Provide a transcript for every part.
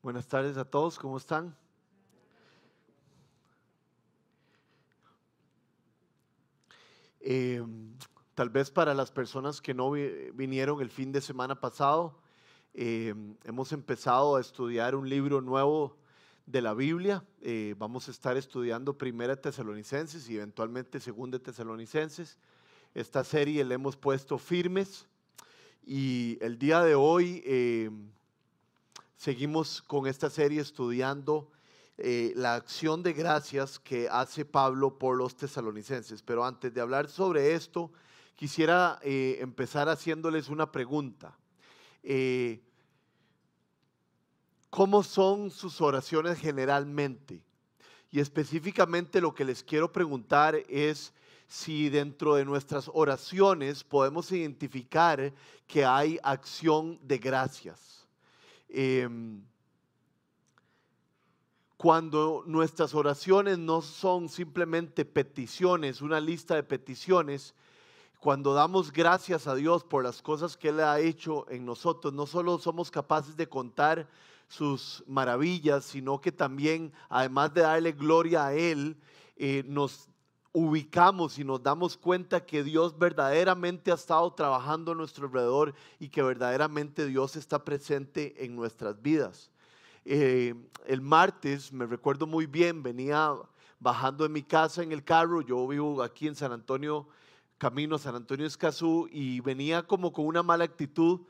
Buenas tardes a todos, ¿cómo están? Eh, tal vez para las personas que no vinieron el fin de semana pasado, eh, hemos empezado a estudiar un libro nuevo de la Biblia. Eh, vamos a estar estudiando Primera Tesalonicenses y eventualmente Segunda Tesalonicenses. Esta serie le hemos puesto firmes y el día de hoy seguimos con esta serie estudiando eh, la acción de gracias que hace Pablo por los tesalonicenses. Pero antes de hablar sobre esto, quisiera eh, empezar haciéndoles una pregunta. Eh, ¿Cómo son sus oraciones generalmente? Y específicamente lo que les quiero preguntar es si dentro de nuestras oraciones podemos identificar que hay acción de gracias. Em, cuando nuestras oraciones no son simplemente peticiones, una lista de peticiones, cuando damos gracias a Dios por las cosas que Él ha hecho en nosotros, no solo somos capaces de contar sus maravillas, sino que también, además de darle gloria a Él, eh, nos ubicamos y nos damos cuenta que Dios verdaderamente ha estado trabajando a nuestro alrededor y que verdaderamente Dios está presente en nuestras vidas. Eh, el martes, me recuerdo muy bien, venía bajando de mi casa en el carro, yo vivo aquí en San Antonio, camino San Antonio Escazú, y venía como con una mala actitud.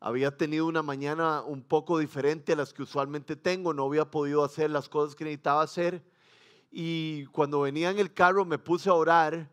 Había tenido una mañana un poco diferente a las que usualmente tengo, no había podido hacer las cosas que necesitaba hacer. Y cuando venía en el carro me puse a orar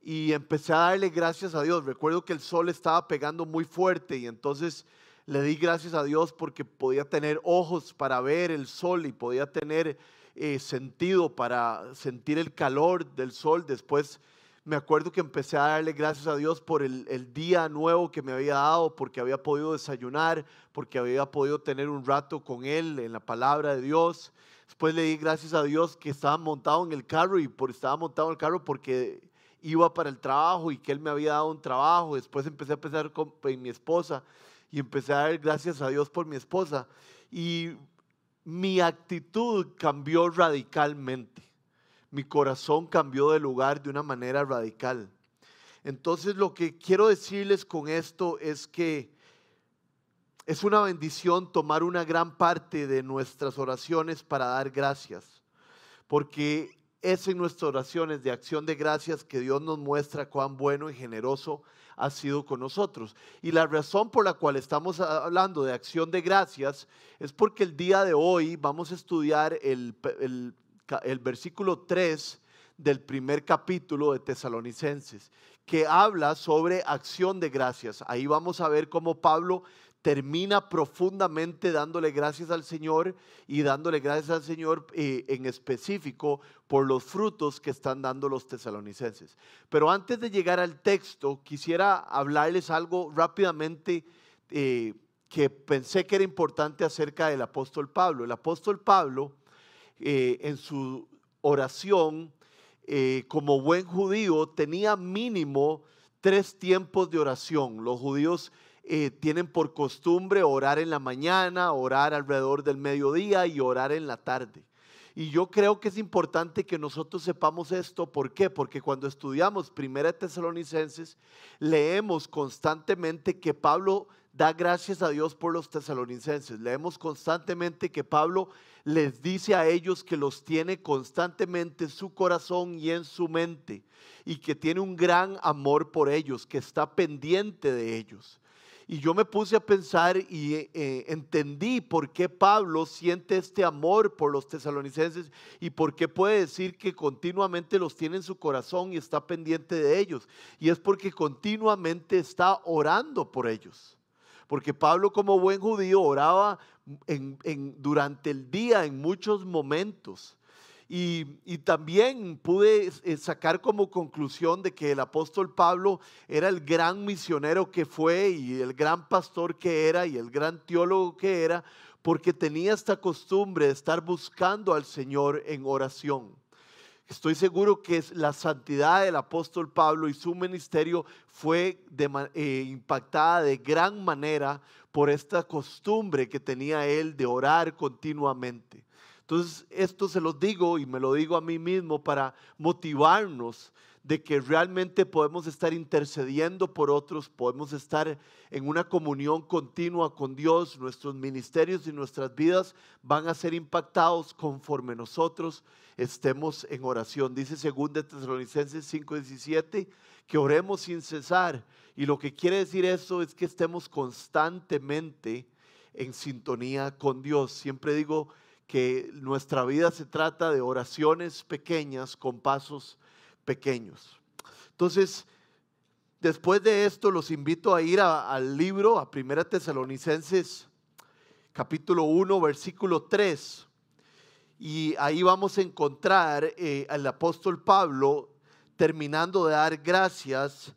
y empecé a darle gracias a Dios. Recuerdo que el sol estaba pegando muy fuerte y entonces le di gracias a Dios porque podía tener ojos para ver el sol y podía tener eh, sentido para sentir el calor del sol. Después me acuerdo que empecé a darle gracias a Dios por el, el, día nuevo que me había dado, porque había podido desayunar, porque había podido tener un rato con Él en la palabra de Dios. Después le di gracias a Dios que estaba montado en el carro y por, estaba montado en el carro porque iba para el trabajo y que Él me había dado un trabajo. Después empecé a pensar con, en mi esposa y empecé a dar gracias a Dios por mi esposa. Y mi actitud cambió radicalmente. Mi corazón cambió de lugar de una manera radical. Entonces lo que quiero decirles con esto es que es una bendición tomar una gran parte de nuestras oraciones para dar gracias, porque es en nuestras oraciones de acción de gracias que Dios nos muestra cuán bueno y generoso ha sido con nosotros. Y la razón por la cual estamos hablando de acción de gracias es porque el día de hoy vamos a estudiar el, el, versículo 3 del primer capítulo de Tesalonicenses, que habla sobre acción de gracias. Ahí vamos a ver cómo Pablo termina profundamente dándole gracias al Señor y dándole gracias al Señor eh, en específico por los frutos que están dando los tesalonicenses. Pero antes de llegar al texto, quisiera hablarles algo rápidamente eh, que pensé que era importante acerca del apóstol Pablo. El apóstol Pablo, eh, en su oración, como buen judío, tenía mínimo tres tiempos de oración. Los judíos eh, tienen por costumbre orar en la mañana, orar alrededor del mediodía y orar en la tarde. Y yo creo que es importante que nosotros sepamos esto. ¿Por qué? Porque cuando estudiamos Primera Tesalonicenses, leemos constantemente que Pablo da gracias a Dios por los tesalonicenses. Leemos constantemente que Pablo les dice a ellos que los tiene constantemente en su corazón y en su mente y que tiene un gran amor por ellos, que está pendiente de ellos. Y yo me puse a pensar y eh, entendí por qué Pablo siente este amor por los tesalonicenses y por qué puede decir que continuamente los tiene en su corazón y está pendiente de ellos. Y es porque continuamente está orando por ellos. Porque Pablo como buen judío oraba durante el día en muchos momentos. Y, también pude eh, sacar como conclusión de que el apóstol Pablo era el gran misionero que fue y el gran pastor que era y el gran teólogo que era, porque tenía esta costumbre de estar buscando al Señor en oración. Estoy seguro que la santidad del apóstol Pablo y su ministerio fue eh, impactada de gran manera por esta costumbre que tenía él de orar continuamente. Entonces, esto se lo digo y me lo digo a mí mismo para motivarnos de que realmente podemos estar intercediendo por otros, podemos estar en una comunión continua con Dios, nuestros ministerios y nuestras vidas van a ser impactados conforme nosotros estemos en oración. Dice 2 Tesalonicenses 5:17 que oremos sin cesar. Y lo que quiere decir eso es que estemos constantemente en sintonía con Dios. Siempre digo que nuestra vida se trata de oraciones pequeñas con pasos pequeños. Entonces, después de esto, los invito a ir al libro, a Primera Tesalonicenses, capítulo 1, versículo 3. Y ahí vamos a encontrar eh, al apóstol Pablo terminando de dar gracias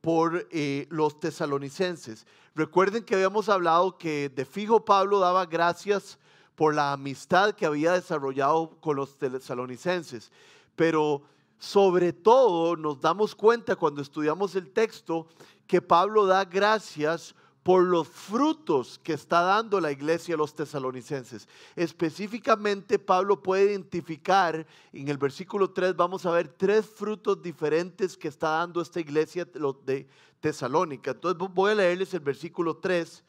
por eh, los tesalonicenses. Recuerden que habíamos hablado que de fijo Pablo daba gracias por la amistad que había desarrollado con los tesalonicenses, pero sobre todo nos damos cuenta cuando estudiamos el texto que Pablo da gracias por los frutos que está dando la iglesia a los tesalonicenses. Específicamente, Pablo puede identificar, en el versículo 3 vamos a ver tres frutos diferentes que está dando esta iglesia de Tesalónica. Entonces voy a leerles el versículo 3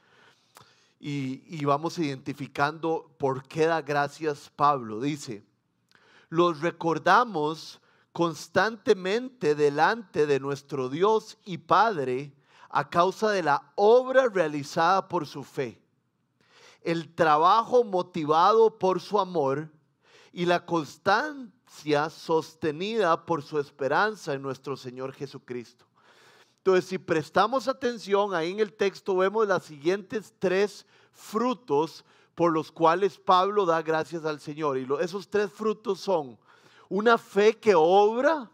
y, vamos identificando por qué da gracias Pablo. Dice, los recordamos constantemente delante de nuestro Dios y Padre a causa de la obra realizada por su fe, el trabajo motivado por su amor y la constancia sostenida por su esperanza en nuestro Señor Jesucristo. Entonces, si prestamos atención, ahí en el texto vemos las siguientes tres frutos por los cuales Pablo da gracias al Señor. Y esos tres frutos son una fe que obra.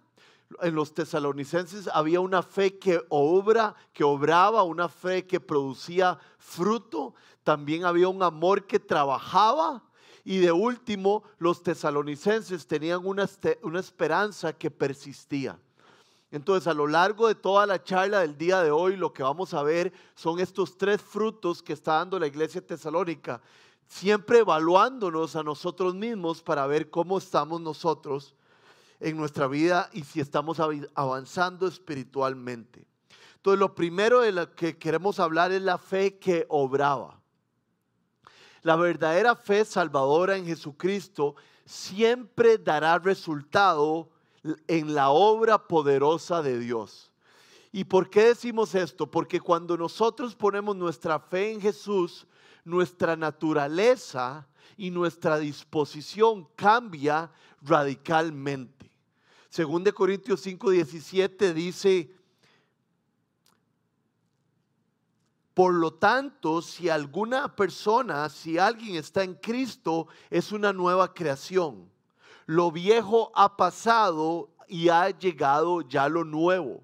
En los tesalonicenses había una fe que obra, que obraba, una fe que producía fruto. También había un amor que trabajaba. Y de último, los tesalonicenses tenían una, una esperanza que persistía. Entonces, a lo largo de toda la charla del día de hoy, lo que vamos a ver son estos tres frutos que está dando la iglesia tesalónica siempre evaluándonos a nosotros mismos para ver cómo estamos nosotros en nuestra vida y si estamos avanzando espiritualmente. Entonces, lo primero de lo que queremos hablar es la fe que obraba. La verdadera fe salvadora en Jesucristo siempre dará resultado en la obra poderosa de Dios. ¿Y por qué decimos esto? Porque cuando nosotros ponemos nuestra fe en Jesús, nuestra naturaleza y nuestra disposición cambia radicalmente. Según de Corintios 5:17 dice, por lo tanto, si alguna persona, si alguien está en Cristo, es una nueva creación. Lo viejo ha pasado y ha llegado ya lo nuevo.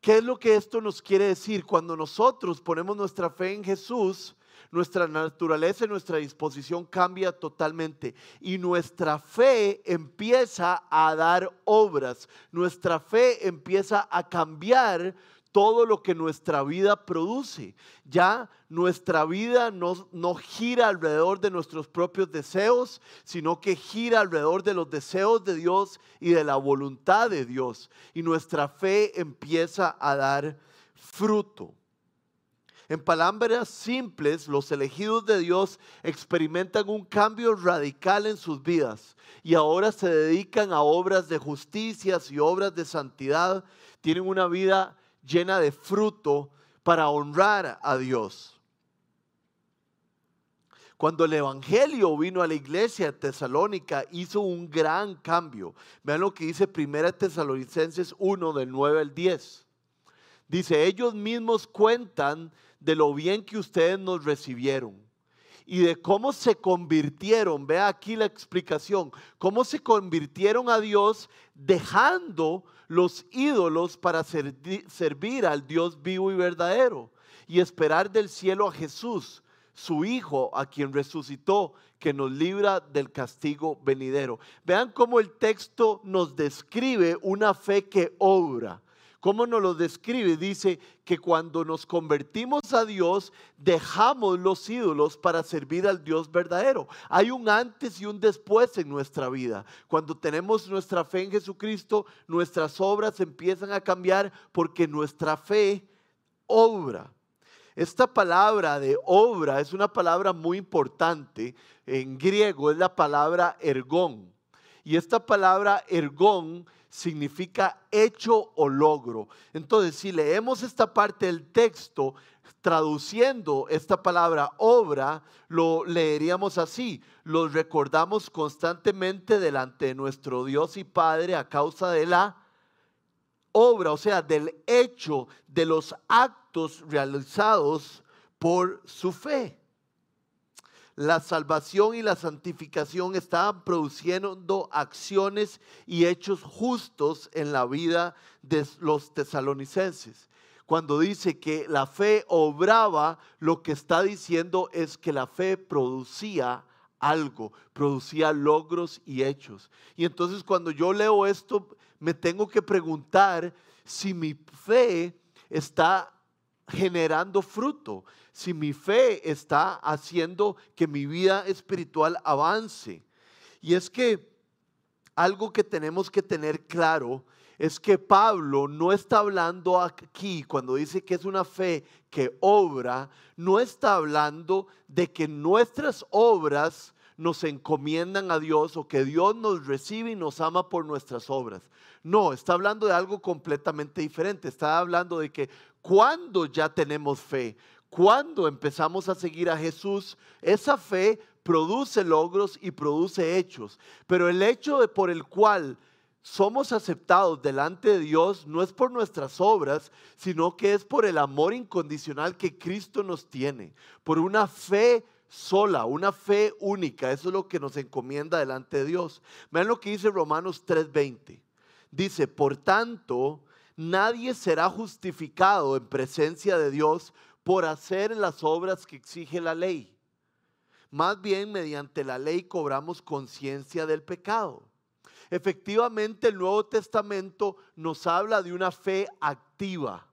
¿Qué es lo que esto nos quiere decir? Cuando nosotros ponemos nuestra fe en Jesús, nuestra naturaleza y nuestra disposición cambia totalmente y nuestra fe empieza a dar obras, nuestra fe empieza a cambiar todo lo que nuestra vida produce. Ya nuestra vida no, no, gira alrededor de nuestros propios deseos, sino que gira alrededor de los deseos de Dios y de la voluntad de Dios. Y nuestra fe empieza a dar fruto. En palabras simples, los elegidos de Dios experimentan un cambio radical en sus vidas y ahora se dedican a obras de justicia y obras de santidad. Tienen una vida llena de fruto para honrar a Dios. Cuando el Evangelio vino a la iglesia de Tesalónica, hizo un gran cambio. Vean lo que dice 1 Tesalonicenses 1 del 9 al 10. Dice, ellos mismos cuentan de lo bien que ustedes nos recibieron y de cómo se convirtieron, vea aquí la explicación, cómo se convirtieron a Dios dejando los ídolos para servir al Dios vivo y verdadero y esperar del cielo a Jesús, su Hijo, a quien resucitó, que nos libra del castigo venidero. Vean cómo el texto nos describe una fe que obra. ¿Cómo nos lo describe? Dice que cuando nos convertimos a Dios, dejamos los ídolos para servir al Dios verdadero. Hay un antes y un después en nuestra vida. Cuando tenemos nuestra fe en Jesucristo, nuestras obras empiezan a cambiar porque nuestra fe obra. Esta palabra de obra es una palabra muy importante. En griego es la palabra ergón. Y esta palabra ergón significa hecho o logro. Entonces, si leemos esta parte del texto, traduciendo esta palabra obra, lo leeríamos así. Los recordamos constantemente delante de nuestro Dios y Padre a causa de la obra, o sea, del hecho, de los actos realizados por su fe la salvación y la santificación estaban produciendo acciones y hechos justos en la vida de los tesalonicenses. Cuando dice que la fe obraba, lo que está diciendo es que la fe producía algo, producía logros y hechos. Y entonces cuando yo leo esto, me tengo que preguntar si mi fe está generando fruto, si mi fe está haciendo que mi vida espiritual avance. Y es que algo que tenemos que tener claro es que Pablo no está hablando aquí, cuando dice que es una fe que obra, no está hablando de que nuestras obras nos encomiendan a Dios o que Dios nos recibe y nos ama por nuestras obras. No, está hablando de algo completamente diferente. Está hablando de que cuando ya tenemos fe, cuando empezamos a seguir a Jesús, esa fe produce logros y produce hechos. Pero el hecho de por el cual somos aceptados delante de Dios no es por nuestras obras, sino que es por el amor incondicional que Cristo nos tiene, por una fe sola, una fe única. Eso es lo que nos encomienda delante de Dios. Vean lo que dice Romanos 3:20. Dice, por tanto, nadie será justificado en presencia de Dios por hacer las obras que exige la ley. Más bien, mediante la ley cobramos conciencia del pecado. Efectivamente, el Nuevo Testamento nos habla de una fe activa,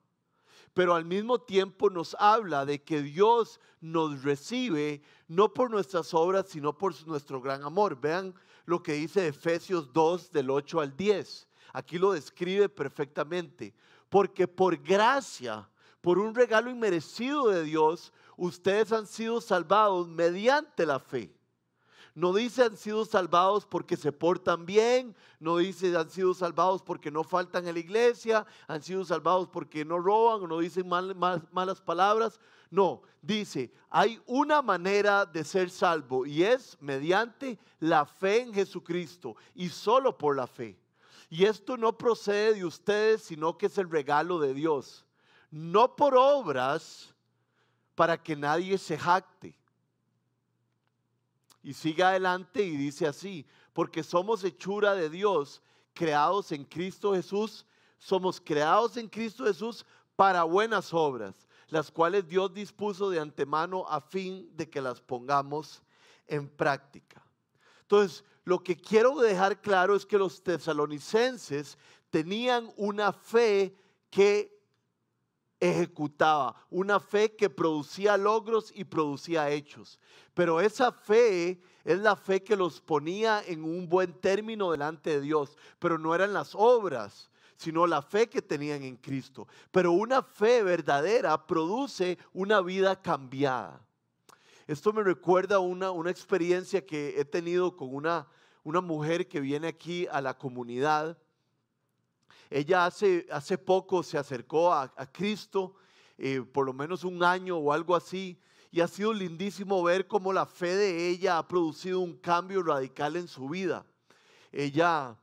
pero al mismo tiempo nos habla de que Dios nos recibe no por nuestras obras, sino por nuestro gran amor. Vean lo que dice Efesios 2 del 8 al 10. Aquí lo describe perfectamente. Porque por gracia, por un regalo inmerecido de Dios, ustedes han sido salvados mediante la fe. No dice han sido salvados porque se portan bien, no dice han sido salvados porque no faltan en la iglesia, han sido salvados porque no roban o no dicen malas palabras. No, dice, hay una manera de ser salvo y es mediante la fe en Jesucristo y solo por la fe. Y esto no procede de ustedes, sino que es el regalo de Dios. No por obras para que nadie se jacte. Y sigue adelante y dice así, porque somos hechura de Dios, creados en Cristo Jesús, somos creados en Cristo Jesús para buenas obras, las cuales Dios dispuso de antemano a fin de que las pongamos en práctica. Entonces, lo que quiero dejar claro es que los tesalonicenses tenían una fe que ejecutaba, una fe que producía logros y producía hechos. Pero esa fe es la fe que los ponía en un buen término delante de Dios, pero no eran las obras, sino la fe que tenían en Cristo. Pero una fe verdadera produce una vida cambiada. Esto me recuerda una, una experiencia que he tenido con una, una mujer que viene aquí a la comunidad. Ella hace, hace poco se acercó a, Cristo, eh, por lo menos un año o algo así, y ha sido lindísimo ver cómo la fe de ella ha producido un cambio radical en su vida. Ella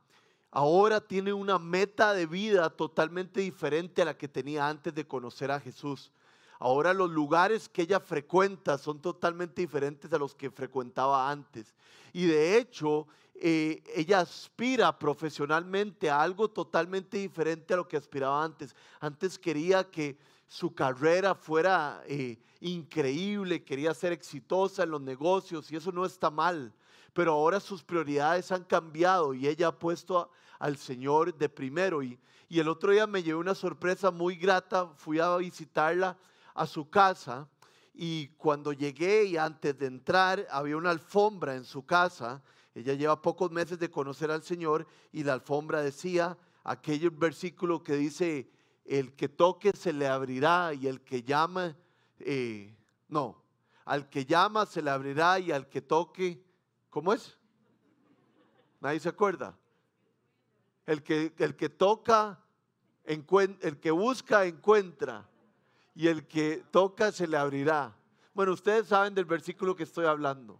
ahora tiene una meta de vida totalmente diferente a la que tenía antes de conocer a Jesús. Ahora los lugares que ella frecuenta son totalmente diferentes a los que frecuentaba antes. Y de hecho, eh, ella aspira profesionalmente a algo totalmente diferente a lo que aspiraba antes. Antes quería que su carrera fuera eh, increíble, quería ser exitosa en los negocios y eso no está mal. Pero ahora sus prioridades han cambiado y ella ha puesto al Señor de primero. Y, y el otro día me llevé una sorpresa muy grata, fui a visitarla a su casa y cuando llegué y antes de entrar había una alfombra en su casa. Ella lleva pocos meses de conocer al Señor y la alfombra decía aquel versículo que dice, el que toque se le abrirá y el que llama, eh, no, al que llama se le abrirá y al que toque, ¿cómo es? Nadie se acuerda. El que, el que toca, el que busca, encuentra. Y el que toca, se le abrirá. Bueno, ustedes saben del versículo que estoy hablando.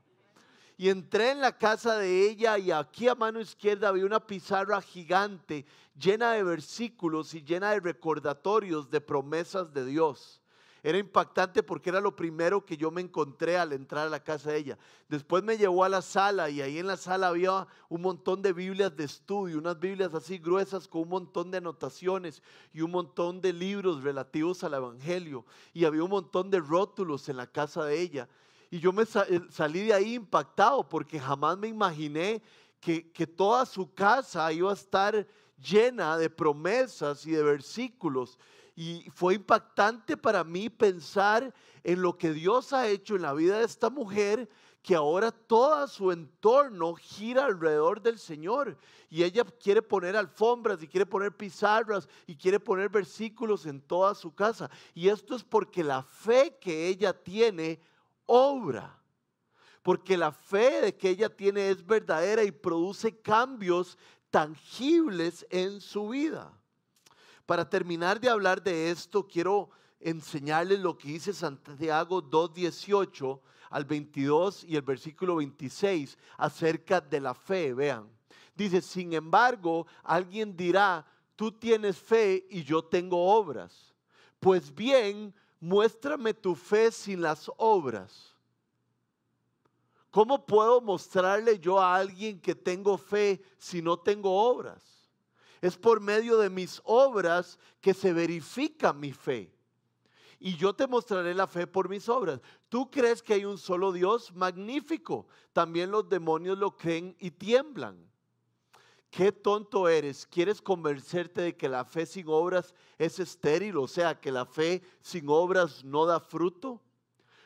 Y entré en la casa de ella y aquí a mano izquierda había una pizarra gigante llena de versículos y llena de recordatorios de promesas de Dios. Era impactante porque era lo primero que yo me encontré al entrar a la casa de ella. Después me llevó a la sala y ahí en la sala había un montón de Biblias de estudio, unas Biblias así gruesas con un montón de anotaciones y un montón de libros relativos al Evangelio. Y había un montón de rótulos en la casa de ella. Y yo me eh, salí de ahí impactado porque jamás me imaginé que, que toda su casa iba a estar llena de promesas y de versículos. Y fue impactante para mí pensar en lo que Dios ha hecho en la vida de esta mujer, que ahora todo su entorno gira alrededor del Señor. Y ella quiere poner alfombras y quiere poner pizarras y quiere poner versículos en toda su casa. Y esto es porque la fe que ella tiene obra. Porque la fe de que ella tiene es verdadera y produce cambios tangibles en su vida. Para terminar de hablar de esto, quiero enseñarles lo que dice Santiago 2.18 al 22 y el versículo 26 acerca de la fe. Vean, dice, sin embargo, alguien dirá, tú tienes fe y yo tengo obras. Pues bien, muéstrame tu fe sin las obras. ¿Cómo puedo mostrarle yo a alguien que tengo fe si no tengo obras? Es por medio de mis obras que se verifica mi fe. Y yo te mostraré la fe por mis obras. ¿Tú crees que hay un solo Dios? Magnífico. También los demonios lo creen y tiemblan. Qué tonto eres. ¿Quieres convencerte de que la fe sin obras es estéril? O sea, que la fe sin obras no da fruto.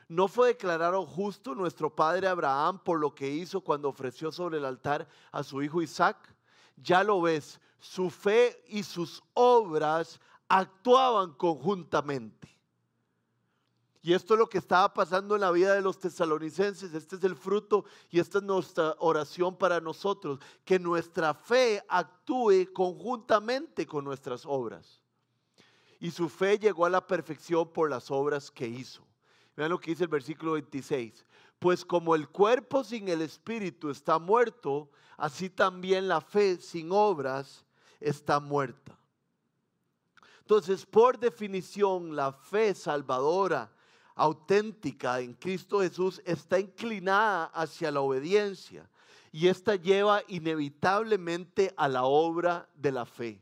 ¿No fue declarado justo nuestro padre Abraham por lo que hizo cuando ofreció sobre el altar a su hijo Isaac? Ya lo ves, su fe y sus obras actuaban conjuntamente. Y esto es lo que estaba pasando en la vida de los tesalonicenses. Este es el fruto y esta es nuestra oración para nosotros. Que nuestra fe actúe conjuntamente con nuestras obras. Y su fe llegó a la perfección por las obras que hizo. Vean lo que dice el versículo 26. Pues como el cuerpo sin el espíritu está muerto, así también la fe sin obras está muerta. Entonces, por definición, la fe salvadora auténtica en Cristo Jesús está inclinada hacia la obediencia y esta lleva inevitablemente a la obra de la fe.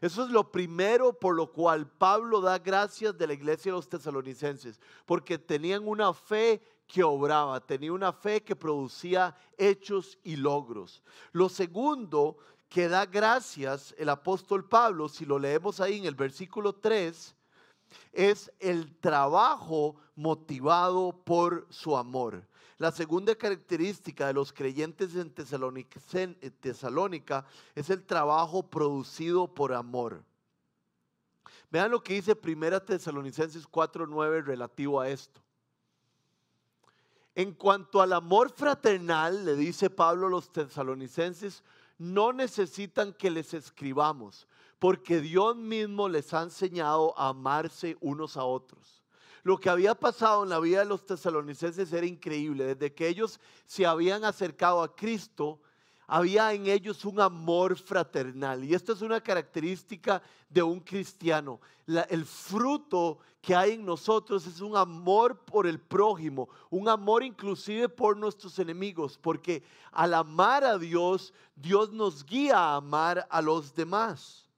Eso es lo primero por lo cual Pablo da gracias de la iglesia de los tesalonicenses, porque tenían una fe que obraba, tenía una fe que producía hechos y logros. Lo segundo que da gracias el apóstol Pablo, si lo leemos ahí en el versículo 3, es el trabajo motivado por su amor. La segunda característica de los creyentes en Tesalónica es el trabajo producido por amor. Vean lo que dice Primera Tesalonicenses 4:9 relativo a esto. En cuanto al amor fraternal, le dice Pablo a los tesalonicenses, no necesitan que les escribamos, porque Dios mismo les ha enseñado a amarse unos a otros. Lo que había pasado en la vida de los tesalonicenses era increíble. Desde que ellos se habían acercado a Cristo, había en ellos un amor fraternal. Y esto es una característica de un cristiano. el fruto que hay en nosotros es un amor por el prójimo, un amor inclusive por nuestros enemigos, porque al amar a Dios, Dios nos guía a amar a los demás.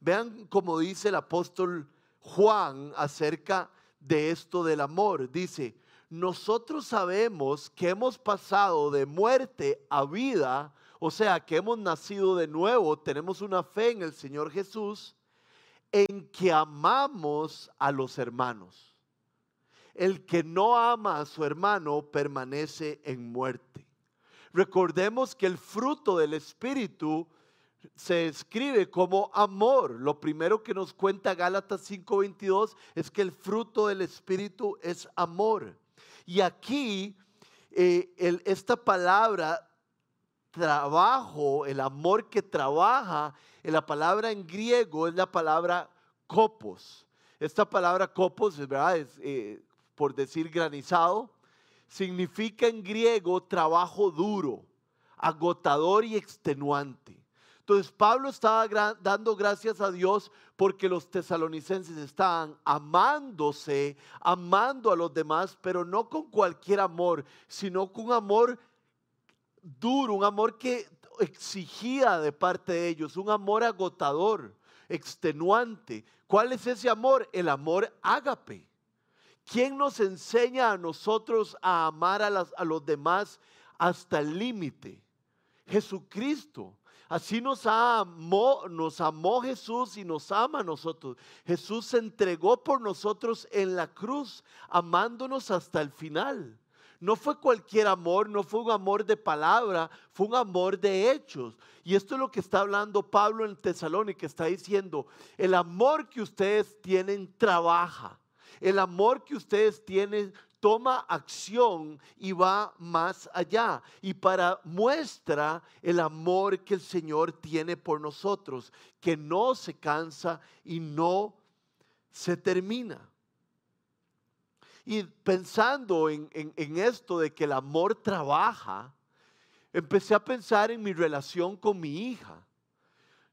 Vean como dice el apóstol Juan acerca de esto del amor. Dice, nosotros sabemos que hemos pasado de muerte a vida, o sea, que hemos nacido de nuevo, tenemos una fe en el Señor Jesús, en que amamos a los hermanos. El que no ama a su hermano permanece en muerte. Recordemos que el fruto del Espíritu se escribe como amor. Lo primero que nos cuenta Gálatas 5:22 es que el fruto del Espíritu es amor. Y aquí eh, esta palabra trabajo, el amor que trabaja, la palabra en griego es la palabra copos. Esta palabra copos, ¿verdad? Es, eh, por decir granizado, significa en griego trabajo duro, agotador y extenuante. Entonces Pablo estaba dando gracias a Dios porque los tesalonicenses estaban amándose, amando a los demás, pero no con cualquier amor, sino con un amor duro, un amor que exigía de parte de ellos, un amor agotador, extenuante. ¿Cuál es ese amor? El amor ágape. ¿Quién nos enseña a nosotros a amar a, a los demás hasta el límite? Jesucristo. Así nos amó, nos amó Jesús y nos ama a nosotros. Jesús se entregó por nosotros en la cruz, amándonos hasta el final. No fue cualquier amor, no fue un amor de palabra, fue un amor de hechos. Y esto es lo que está hablando Pablo en Tesalónica, está diciendo, el amor que ustedes tienen trabaja. El amor que ustedes tienen toma acción y va más allá. Y para muestra el amor que el Señor tiene por nosotros, que no se cansa y no se termina. Y pensando en, esto de que el amor trabaja, empecé a pensar en mi relación con mi hija.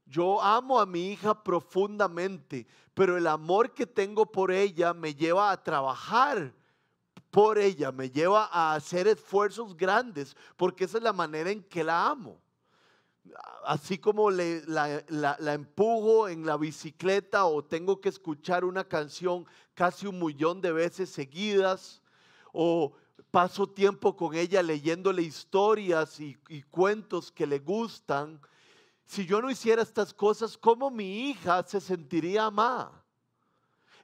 Yo amo a mi hija profundamente, pero el amor que tengo por ella me lleva a trabajar por ella, me lleva a hacer esfuerzos grandes, porque esa es la manera en que la amo. Así como le, la, empujo en la bicicleta o tengo que escuchar una canción casi un millón de veces seguidas, o paso tiempo con ella leyéndole historias y, y cuentos que le gustan, si yo no hiciera estas cosas, ¿cómo mi hija se sentiría amada?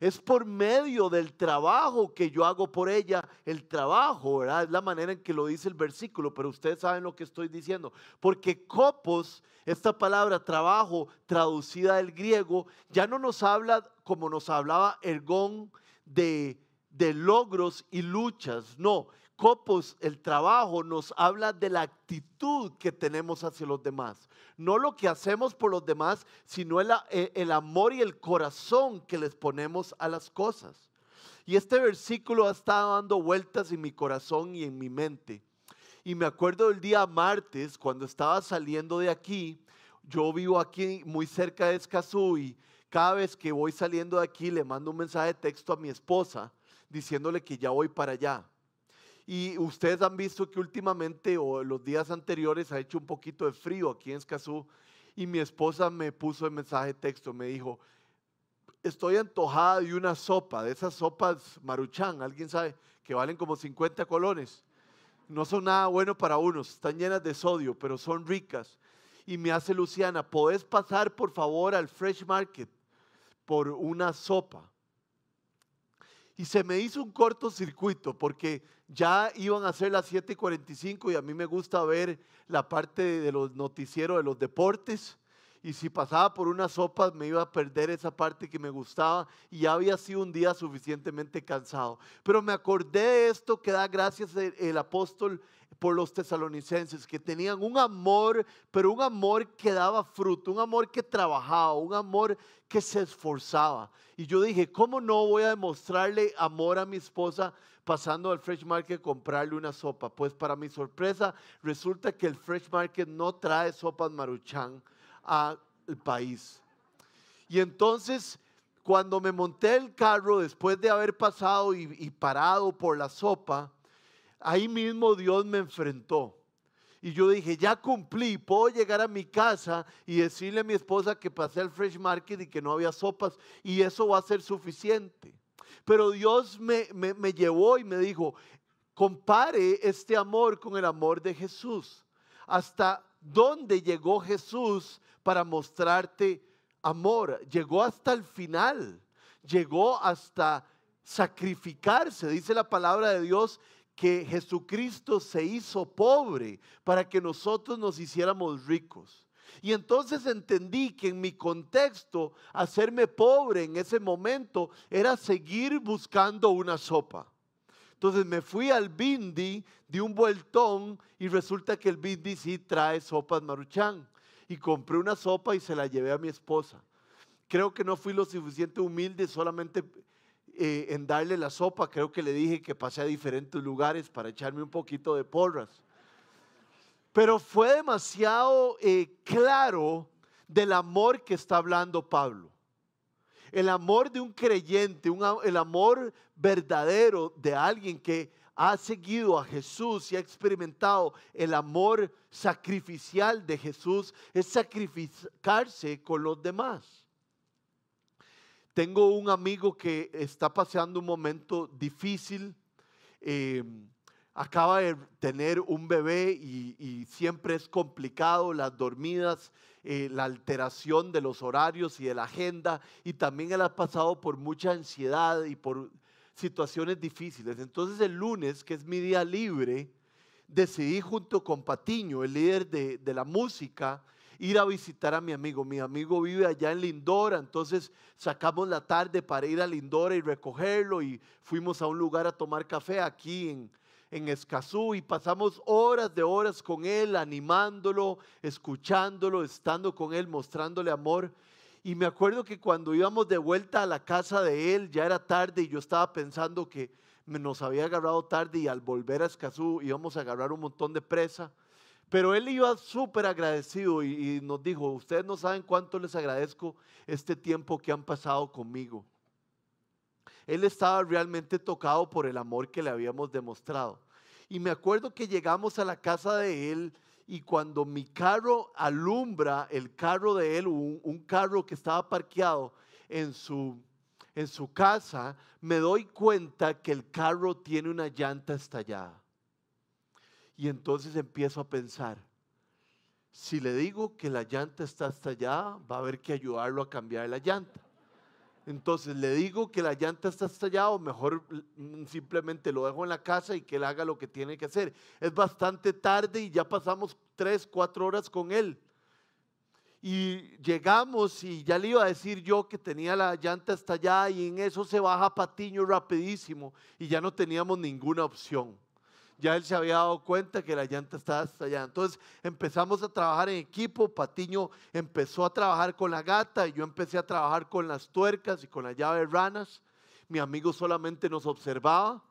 Es por medio del trabajo que yo hago por ella. El trabajo, ¿verdad? Es la manera en que lo dice el versículo, pero ustedes saben lo que estoy diciendo. Porque copos, esta palabra trabajo traducida del griego, ya no nos habla como nos hablaba Ergón de, de logros y luchas. No, copos, el trabajo, nos habla de la actitud que tenemos hacia los demás no lo que hacemos por los demás, sino e, el, amor y el corazón que les ponemos a las cosas. Y este versículo ha estado dando vueltas en mi corazón y en mi mente. Y me acuerdo del día martes, cuando estaba saliendo de aquí, yo vivo aquí muy cerca de Escazú y cada vez que voy saliendo de aquí le mando un mensaje de texto a mi esposa diciéndole que ya voy para allá. Y ustedes han visto que últimamente o los días anteriores ha hecho un poquito de frío aquí en Escazú. Y mi esposa me puso el mensaje de texto, me dijo, estoy antojada de una sopa, de esas sopas maruchan, alguien sabe, que valen como 50 colones. No son nada bueno para unos, están llenas de sodio, pero son ricas. Y me hace Luciana, ¿podés pasar por favor al Fresh Market por una sopa? Y se me hizo un cortocircuito porque ya iban a ser las 7:45 y a mí me gusta ver la parte de los noticieros de los deportes. Y si pasaba por una sopa me iba a perder esa parte que me gustaba y ya había sido un día suficientemente cansado. Pero me acordé de esto que da gracias el apóstol por los tesalonicenses, que tenían un amor, pero un amor que daba fruto, un amor que trabajaba, un amor que se esforzaba. Y yo dije, ¿cómo no voy a demostrarle amor a mi esposa pasando al Fresh Market a comprarle una sopa? Pues para mi sorpresa, resulta que el Fresh Market no trae sopas maruchan al país. Y entonces, cuando me monté el carro, después de haber pasado y, parado por la sopa, ahí mismo Dios me enfrentó. Y yo dije, ya cumplí, puedo llegar a mi casa y decirle a mi esposa que pasé al Fresh Market y que no había sopas y eso va a ser suficiente. Pero Dios me, me llevó y me dijo, compare este amor con el amor de Jesús. Hasta dónde llegó Jesús para mostrarte amor. Llegó hasta el final. Llegó hasta sacrificarse. Dice la palabra de Dios que Jesucristo se hizo pobre para que nosotros nos hiciéramos ricos. Y entonces entendí que en mi contexto, hacerme pobre en ese momento era seguir buscando una sopa. Entonces me fui al bindi, di un vueltón y resulta que el bindi sí trae sopas maruchan. Y compré una sopa y se la llevé a mi esposa. Creo que no fui lo suficiente humilde solamente eh, en darle la sopa. Creo que le dije que pasé a diferentes lugares para echarme un poquito de porras. Pero fue demasiado eh, claro del amor que está hablando Pablo el amor de un creyente, el amor verdadero de alguien que ha seguido a Jesús y ha experimentado el amor sacrificial de Jesús, es sacrificarse con los demás. Tengo un amigo que está pasando un momento difícil. Eh, acaba de tener un bebé y, siempre es complicado las dormidas, eh, la alteración de los horarios y de la agenda y también él ha pasado por mucha ansiedad y por situaciones difíciles. Entonces el lunes, que es mi día libre, decidí junto con Patiño, el líder de, de la música, ir a visitar a mi amigo. Mi amigo vive allá en Lindora, entonces sacamos la tarde para ir a Lindora y recogerlo y fuimos a un lugar a tomar café aquí en, en Escazú y pasamos horas de horas con él, animándolo, escuchándolo, estando con él, mostrándole amor. Y me acuerdo que cuando íbamos de vuelta a la casa de él, ya era tarde y yo estaba pensando que nos había agarrado tarde y al volver a Escazú íbamos a agarrar un montón de presa. Pero él iba súper agradecido y, y, nos dijo, ustedes no saben cuánto les agradezco este tiempo que han pasado conmigo. Él estaba realmente tocado por el amor que le habíamos demostrado. Y me acuerdo que llegamos a la casa de él y cuando mi carro alumbra el carro de él, un, carro que estaba parqueado en su, en su casa, me doy cuenta que el carro tiene una llanta estallada. Y entonces empiezo a pensar, si le digo que la llanta está estallada, va a haber que ayudarlo a cambiar la llanta. Entonces le digo que la llanta está estallada, mejor mm, simplemente lo dejo en la casa y que él haga lo que tiene que hacer. Es bastante tarde y ya pasamos tres, cuatro horas con él. Y llegamos y ya le iba a decir yo que tenía la llanta estallada y en eso se baja Patiño rapidísimo y ya no teníamos ninguna opción ya él se había dado cuenta que la llanta estaba allá. Entonces empezamos a trabajar en equipo, Patiño empezó a trabajar con la gata y yo empecé a trabajar con las tuercas y con la llave ranas. Mi amigo solamente nos observaba.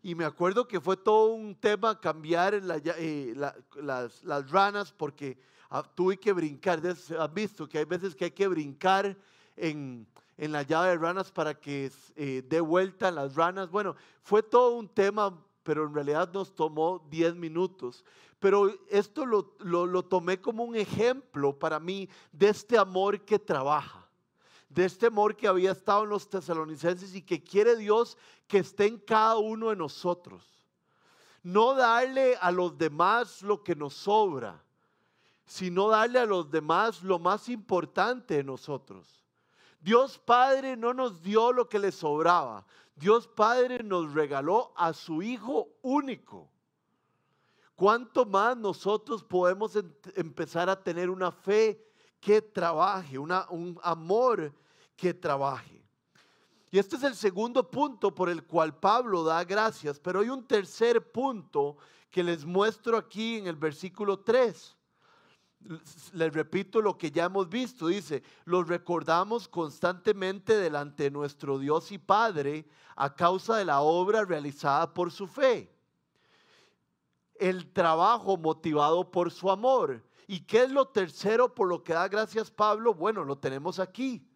Y me acuerdo que fue todo un tema cambiar eh, las, ranas porque ah, tuve que brincar. Has visto que hay veces que hay que brincar en, la llave de ranas para que eh, dé vuelta las ranas. Bueno, fue todo un tema pero en realidad nos tomó 10 minutos. Pero esto lo, lo, tomé como un ejemplo para mí de este amor que trabaja, de este amor que había estado en los tesalonicenses y que quiere Dios que esté en cada uno de nosotros. No darle a los demás lo que nos sobra, sino darle a los demás lo más importante de nosotros. Dios Padre no nos dio lo que le sobraba, Dios Padre nos regaló a su Hijo único. ¿Cuánto más nosotros podemos empezar a tener una fe que trabaje, un amor que trabaje? Y este es el segundo punto por el cual Pablo da gracias, pero hay un tercer punto que les muestro aquí en el versículo 3 les repito lo que ya hemos visto, dice, los recordamos constantemente delante de nuestro Dios y Padre a causa de la obra realizada por su fe. El trabajo motivado por su amor. ¿Y qué es lo tercero por lo que da gracias Pablo? Bueno, lo tenemos aquí.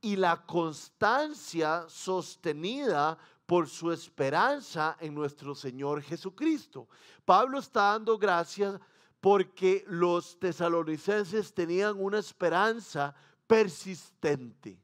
Y la constancia sostenida por su esperanza en nuestro Señor Jesucristo. Pablo está dando gracias porque los tesalonicenses tenían una esperanza persistente.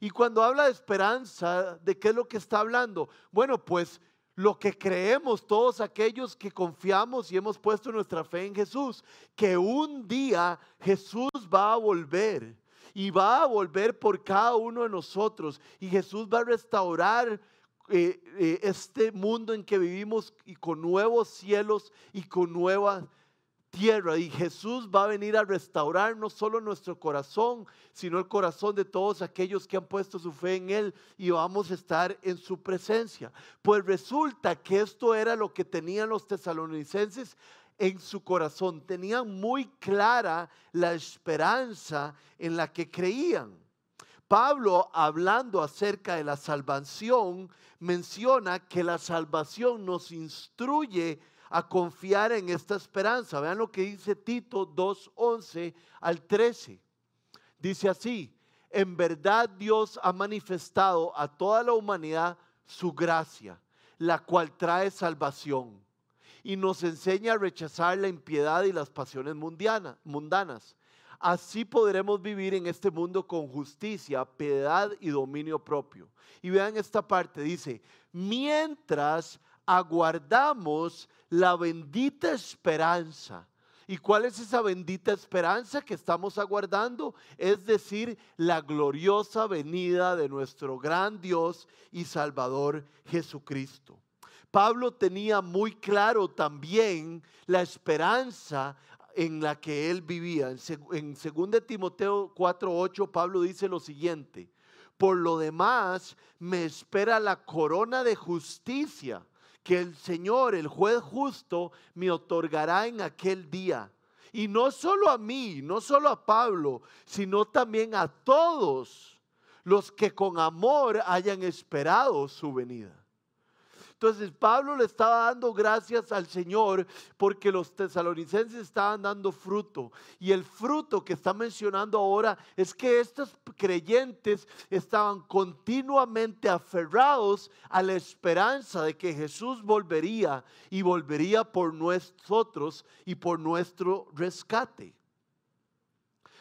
Y cuando habla de esperanza, ¿de qué es lo que está hablando? Bueno, pues lo que creemos todos aquellos que confiamos y hemos puesto nuestra fe en Jesús, que un día Jesús va a volver y va a volver por cada uno de nosotros y Jesús va a restaurar eh, eh, este mundo en que vivimos y con nuevos cielos y con nuevas tierra y Jesús va a venir a restaurar no solo nuestro corazón, sino el corazón de todos aquellos que han puesto su fe en Él y vamos a estar en su presencia. Pues resulta que esto era lo que tenían los tesalonicenses en su corazón, tenían muy clara la esperanza en la que creían. Pablo, hablando acerca de la salvación, menciona que la salvación nos instruye a confiar en esta esperanza. Vean lo que dice Tito 2.11 al 13. Dice así, en verdad Dios ha manifestado a toda la humanidad su gracia, la cual trae salvación y nos enseña a rechazar la impiedad y las pasiones mundanas. Así podremos vivir en este mundo con justicia, piedad y dominio propio. Y vean esta parte, dice, mientras aguardamos la bendita esperanza. ¿Y cuál es esa bendita esperanza que estamos aguardando? Es decir, la gloriosa venida de nuestro gran Dios y Salvador Jesucristo. Pablo tenía muy claro también la esperanza en la que él vivía. En 2 Timoteo 4:8 Pablo dice lo siguiente: Por lo demás me espera la corona de justicia que el Señor, el juez justo, me otorgará en aquel día. Y no solo a mí, no solo a Pablo, sino también a todos los que con amor hayan esperado su venida. Entonces Pablo le estaba dando gracias al Señor porque los tesalonicenses estaban dando fruto. Y el fruto que está mencionando ahora es que estos creyentes estaban continuamente aferrados a la esperanza de que Jesús volvería y volvería por nosotros y por nuestro rescate.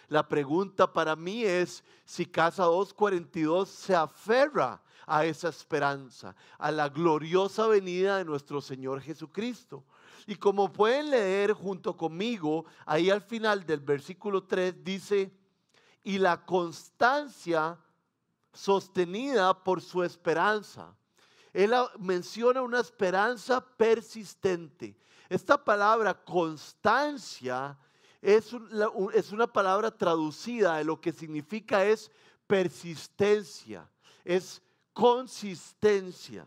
La pregunta para mí es si Casa 242 se aferra a esa esperanza, a la gloriosa venida de nuestro Señor Jesucristo. Y como pueden leer junto conmigo, ahí al final del versículo 3 dice, y la constancia sostenida por su esperanza. Él menciona una esperanza persistente. Esta palabra constancia es, una palabra traducida de lo que significa es persistencia, es consistencia.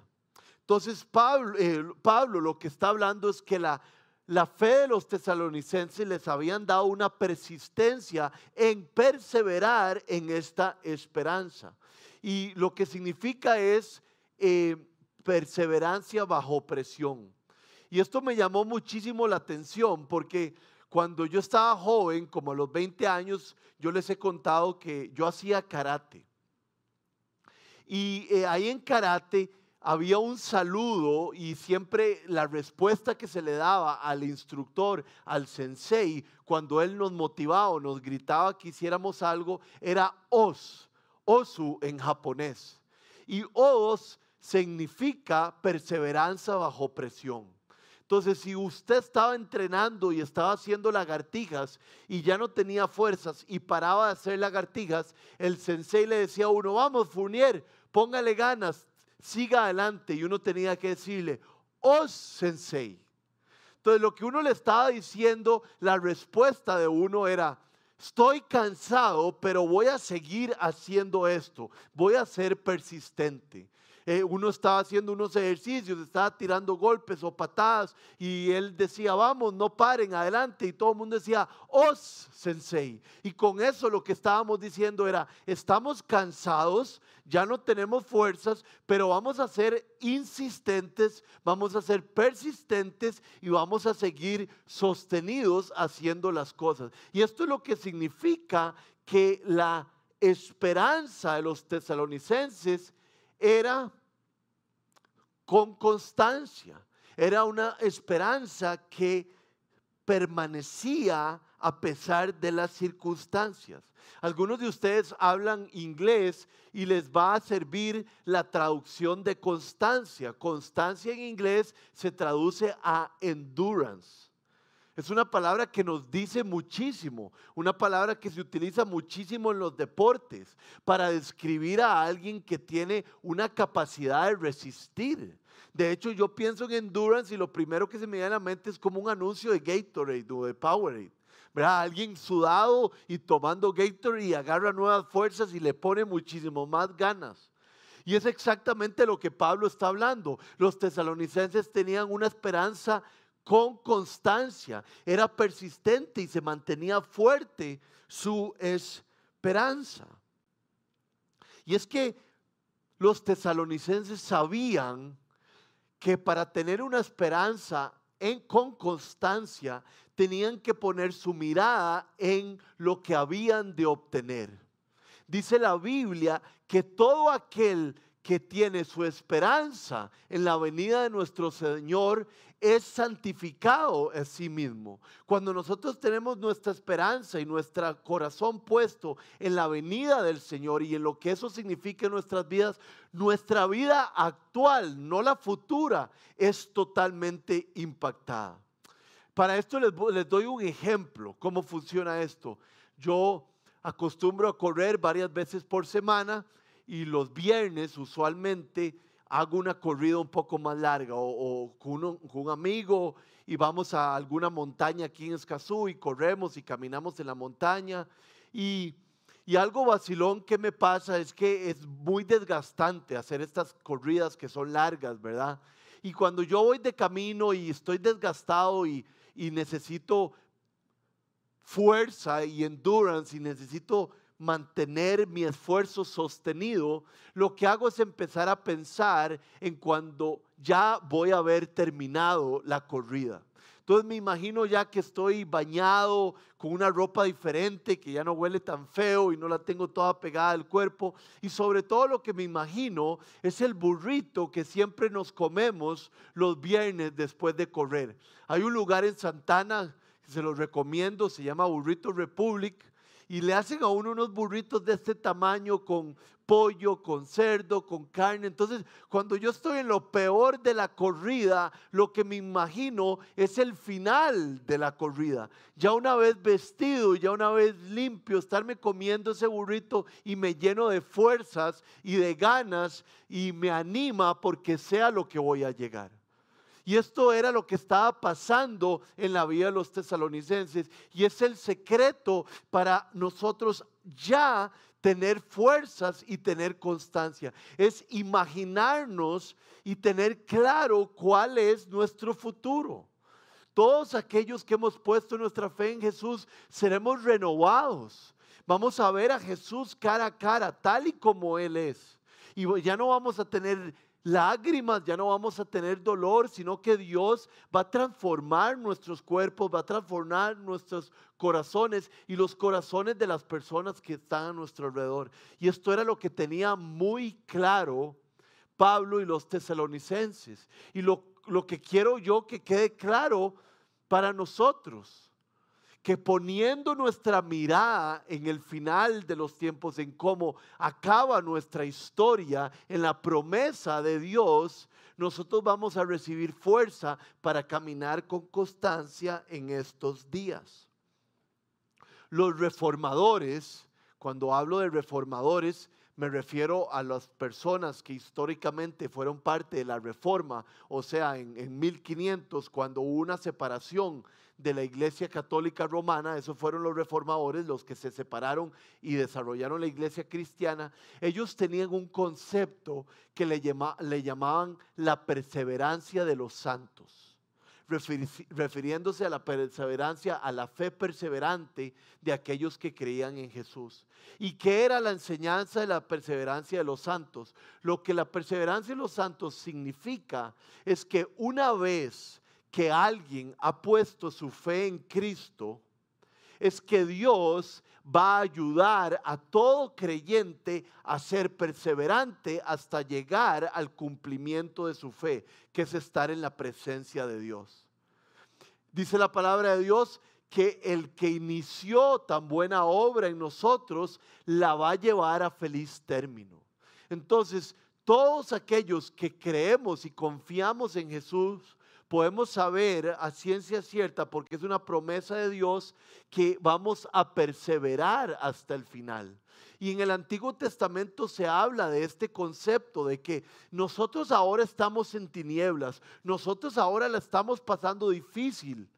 Entonces Pablo, eh, Pablo lo que está hablando es que la, la fe de los tesalonicenses les habían dado una persistencia en perseverar en esta esperanza. Y lo que significa es eh, perseverancia bajo presión. Y esto me llamó muchísimo la atención porque cuando yo estaba joven, como a los 20 años, yo les he contado que yo hacía karate. Y eh, ahí en karate había un saludo y siempre la respuesta que se le daba al instructor, al sensei, cuando él nos motivaba o nos gritaba que hiciéramos algo, era os, osu en japonés. Y os significa perseverancia bajo presión. Entonces, si usted estaba entrenando y estaba haciendo lagartijas y ya no tenía fuerzas y paraba de hacer lagartijas, el sensei le decía a uno, vamos, Fournier, póngale ganas, siga adelante. Y uno tenía que decirle, oh sensei. Entonces, lo que uno le estaba diciendo, la respuesta de uno era, estoy cansado, pero voy a seguir haciendo esto, voy a ser persistente. Eh, uno estaba haciendo unos ejercicios, estaba tirando golpes o patadas y él decía, vamos, no paren, adelante. Y todo el mundo decía, os, sensei. Y con eso lo que estábamos diciendo era, estamos cansados, ya no tenemos fuerzas, pero vamos a ser insistentes, vamos a ser persistentes y vamos a seguir sostenidos haciendo las cosas. Y esto es lo que significa que la esperanza de los tesalonicenses era con constancia, era una esperanza que permanecía a pesar de las circunstancias. Algunos de ustedes hablan inglés y les va a servir la traducción de constancia. Constancia en inglés se traduce a endurance. Es una palabra que nos dice muchísimo, una palabra que se utiliza muchísimo en los deportes para describir a alguien que tiene una capacidad de resistir. De hecho, yo pienso en endurance y lo primero que se me viene a la mente es como un anuncio de Gatorade o de Powerade. ¿verdad? Alguien sudado y tomando Gatorade y agarra nuevas fuerzas y le pone muchísimo más ganas. Y es exactamente lo que Pablo está hablando. Los tesalonicenses tenían una esperanza con constancia, era persistente y se mantenía fuerte su esperanza. Y es que los tesalonicenses sabían que para tener una esperanza en, con constancia tenían que poner su mirada en lo que habían de obtener. Dice la Biblia que todo aquel que tiene su esperanza en la venida de nuestro Señor es santificado a sí mismo. Cuando nosotros tenemos nuestra esperanza y nuestro corazón puesto en la venida del Señor y en lo que eso significa en nuestras vidas, nuestra vida actual, no la futura, es totalmente impactada. Para esto les, les doy un ejemplo, cómo funciona esto. Yo acostumbro a correr varias veces por semana y los viernes usualmente hago una corrida un poco más larga o, con, un, amigo y vamos a alguna montaña aquí en Escazú y corremos y caminamos en la montaña. Y, y algo vacilón que me pasa es que es muy desgastante hacer estas corridas que son largas, ¿verdad? Y cuando yo voy de camino y estoy desgastado y, y necesito fuerza y endurance y necesito mantener mi esfuerzo sostenido, lo que hago es empezar a pensar en cuando ya voy a haber terminado la corrida. Entonces me imagino ya que estoy bañado con una ropa diferente, que ya no huele tan feo y no la tengo toda pegada al cuerpo. Y sobre todo lo que me imagino es el burrito que siempre nos comemos los viernes después de correr. Hay un lugar en Santana, se los recomiendo, se llama Burrito Republic y le hacen a uno unos burritos de este tamaño con pollo, con cerdo, con carne. Entonces, cuando yo estoy en lo peor de la corrida, lo que me imagino es el final de la corrida. Ya una vez vestido, ya una vez limpio, estarme comiendo ese burrito y me lleno de fuerzas y de ganas y me anima porque sea lo que voy a llegar. Y esto era lo que estaba pasando en la vida de los tesalonicenses. Y es el secreto para nosotros ya tener fuerzas y tener constancia. Es imaginarnos y tener claro cuál es nuestro futuro. Todos aquellos que hemos puesto nuestra fe en Jesús seremos renovados. Vamos a ver a Jesús cara a cara, tal y como Él es. Y ya no vamos a tener lágrimas, ya no vamos a tener dolor, sino que Dios va a transformar nuestros cuerpos, va a transformar nuestros corazones y los corazones de las personas que están a nuestro alrededor. Y esto era lo que tenía muy claro Pablo y los tesalonicenses. Y lo, lo que quiero yo que quede claro para nosotros que poniendo nuestra mirada en el final de los tiempos, en cómo acaba nuestra historia, en la promesa de Dios, nosotros vamos a recibir fuerza para caminar con constancia en estos días. Los reformadores, cuando hablo de reformadores, me refiero a las personas que históricamente fueron parte de la reforma, o sea, en, en 1500, cuando hubo una separación de la Iglesia Católica Romana, esos fueron los reformadores, los que se separaron y desarrollaron la Iglesia Cristiana, ellos tenían un concepto que le, le llamaban la perseverancia de los santos refiriéndose a la perseverancia, a la fe perseverante de aquellos que creían en Jesús. ¿Y qué era la enseñanza de la perseverancia de los santos? Lo que la perseverancia de los santos significa es que una vez que alguien ha puesto su fe en Cristo, es que Dios va a ayudar a todo creyente a ser perseverante hasta llegar al cumplimiento de su fe, que es estar en la presencia de Dios. Dice la palabra de Dios que el que inició tan buena obra en nosotros la va a llevar a feliz término. Entonces, todos aquellos que creemos y confiamos en Jesús, podemos saber a ciencia cierta, porque es una promesa de Dios, que vamos a perseverar hasta el final. Y en el Antiguo Testamento se habla de este concepto de que nosotros ahora estamos en tinieblas, nosotros ahora la estamos pasando difícil,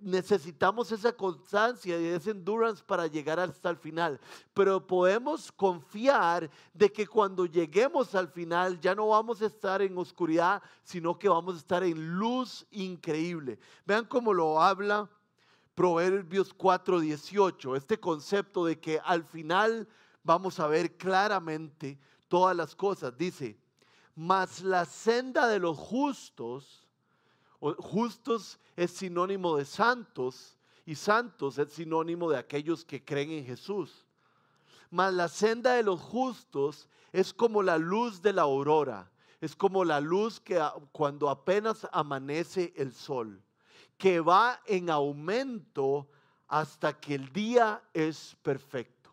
necesitamos esa constancia y ese endurance para llegar hasta el final. Pero podemos confiar de que cuando lleguemos al final ya no vamos a estar en oscuridad, sino que vamos a estar en luz increíble. Vean cómo lo habla Proverbios 4:18, este concepto de que al final vamos a ver claramente todas las cosas. Dice, mas la senda de los justos, Justos es sinónimo de santos y santos es sinónimo de aquellos que creen en Jesús. Mas la senda de los justos es como la luz de la aurora, es como la luz que cuando apenas amanece el sol, que va en aumento hasta que el día es perfecto.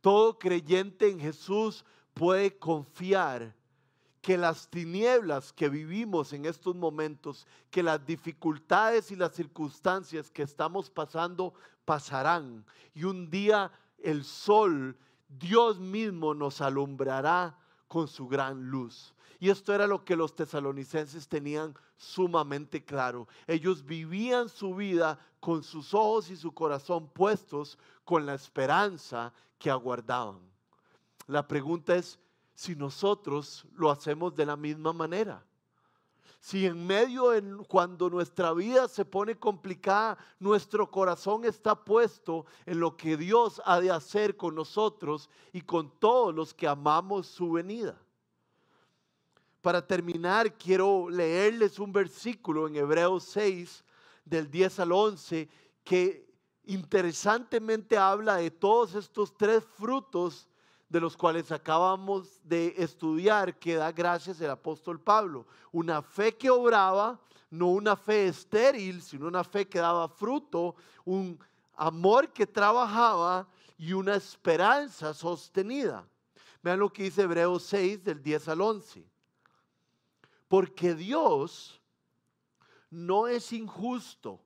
Todo creyente en Jesús puede confiar que las tinieblas que vivimos en estos momentos, que las dificultades y las circunstancias que estamos pasando pasarán. Y un día el sol, Dios mismo nos alumbrará con su gran luz. Y esto era lo que los tesalonicenses tenían sumamente claro. Ellos vivían su vida con sus ojos y su corazón puestos con la esperanza que aguardaban. La pregunta es, si nosotros lo hacemos de la misma manera. Si en medio, en, cuando nuestra vida se pone complicada, nuestro corazón está puesto en lo que Dios ha de hacer con nosotros y con todos los que amamos su venida. Para terminar, quiero leerles un versículo en Hebreos 6, del 10 al 11, que interesantemente habla de todos estos tres frutos de los cuales acabamos de estudiar que da gracias el apóstol Pablo. Una fe que obraba, no una fe estéril, sino una fe que daba fruto, un amor que trabajaba y una esperanza sostenida. Vean lo que dice Hebreos 6 del 10 al 11. Porque Dios no es injusto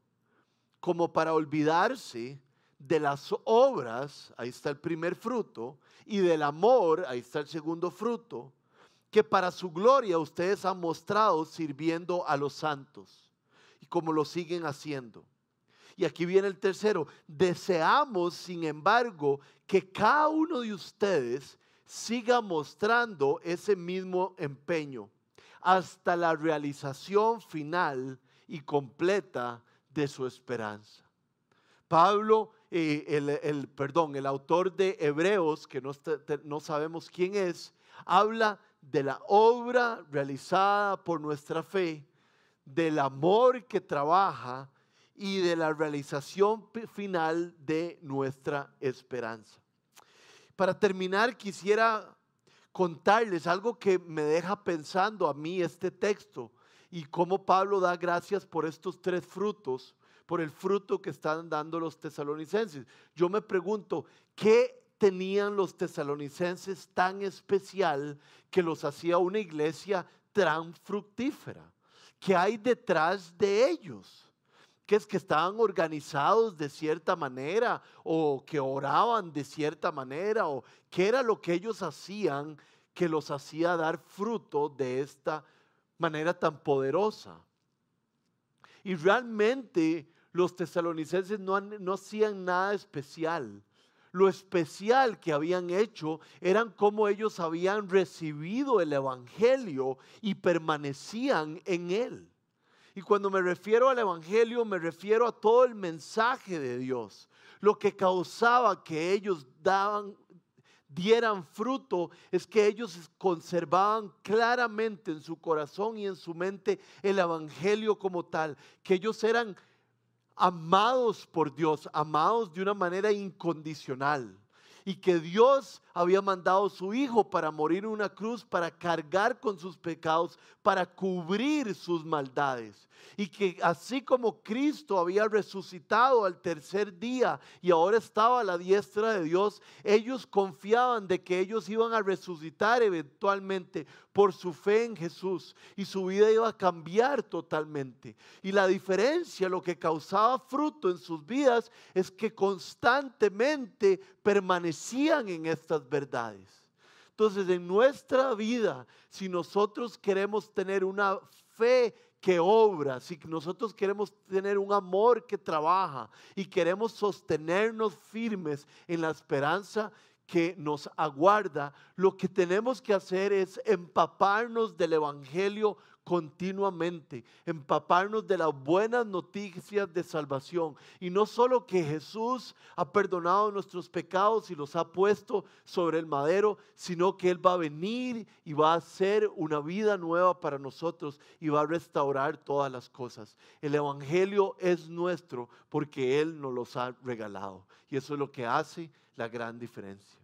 como para olvidarse de las obras, ahí está el primer fruto, y del amor, ahí está el segundo fruto, que para su gloria ustedes han mostrado sirviendo a los santos, y como lo siguen haciendo. Y aquí viene el tercero, deseamos, sin embargo, que cada uno de ustedes siga mostrando ese mismo empeño hasta la realización final y completa de su esperanza. Pablo el, perdón, el autor de Hebreos, que no, no sabemos quién es, habla de la obra realizada por nuestra fe, del amor que trabaja y de la realización final de nuestra esperanza. Para terminar, quisiera contarles algo que me deja pensando a mí este texto y cómo Pablo da gracias por estos tres frutos por el fruto que están dando los tesalonicenses. Yo me pregunto, ¿qué tenían los tesalonicenses tan especial que los hacía una iglesia tan fructífera? ¿Qué hay detrás de ellos? que es que estaban organizados de cierta manera o que oraban de cierta manera o qué era lo que ellos hacían que los hacía dar fruto de esta manera tan poderosa. Y realmente los tesalonicenses no, hacían nada especial. Lo especial que habían hecho eran cómo ellos habían recibido el Evangelio y permanecían en él. Y cuando me refiero al Evangelio, me refiero a todo el mensaje de Dios. Lo que causaba que ellos dieran fruto es que ellos conservaban claramente en su corazón y en su mente el Evangelio como tal, que ellos eran amados por Dios, amados de una manera incondicional. y que Dios había mandado a su Hijo para morir en una cruz, para cargar con sus pecados, para cubrir sus maldades. Y que así como Cristo había resucitado al tercer día y ahora estaba a la diestra de Dios, ellos confiaban de que ellos iban a resucitar eventualmente por su fe en Jesús y su vida iba a cambiar totalmente. Y la diferencia, lo que causaba fruto en sus vidas, es que constantemente permanecían en estas verdades. Entonces, en nuestra vida, si nosotros queremos tener una fe que obra, si nosotros queremos tener un amor que trabaja y queremos sostenernos firmes en la esperanza que nos aguarda, lo que tenemos que hacer es empaparnos del Evangelio continuamente, empaparnos de las buenas noticias de salvación. Y no solo que Jesús ha perdonado nuestros pecados y los ha puesto sobre el madero, sino que Él va a venir y va a hacer una vida nueva para nosotros y va a restaurar todas las cosas. El Evangelio es nuestro porque Él nos los ha regalado. Y eso es lo que hace la gran diferencia.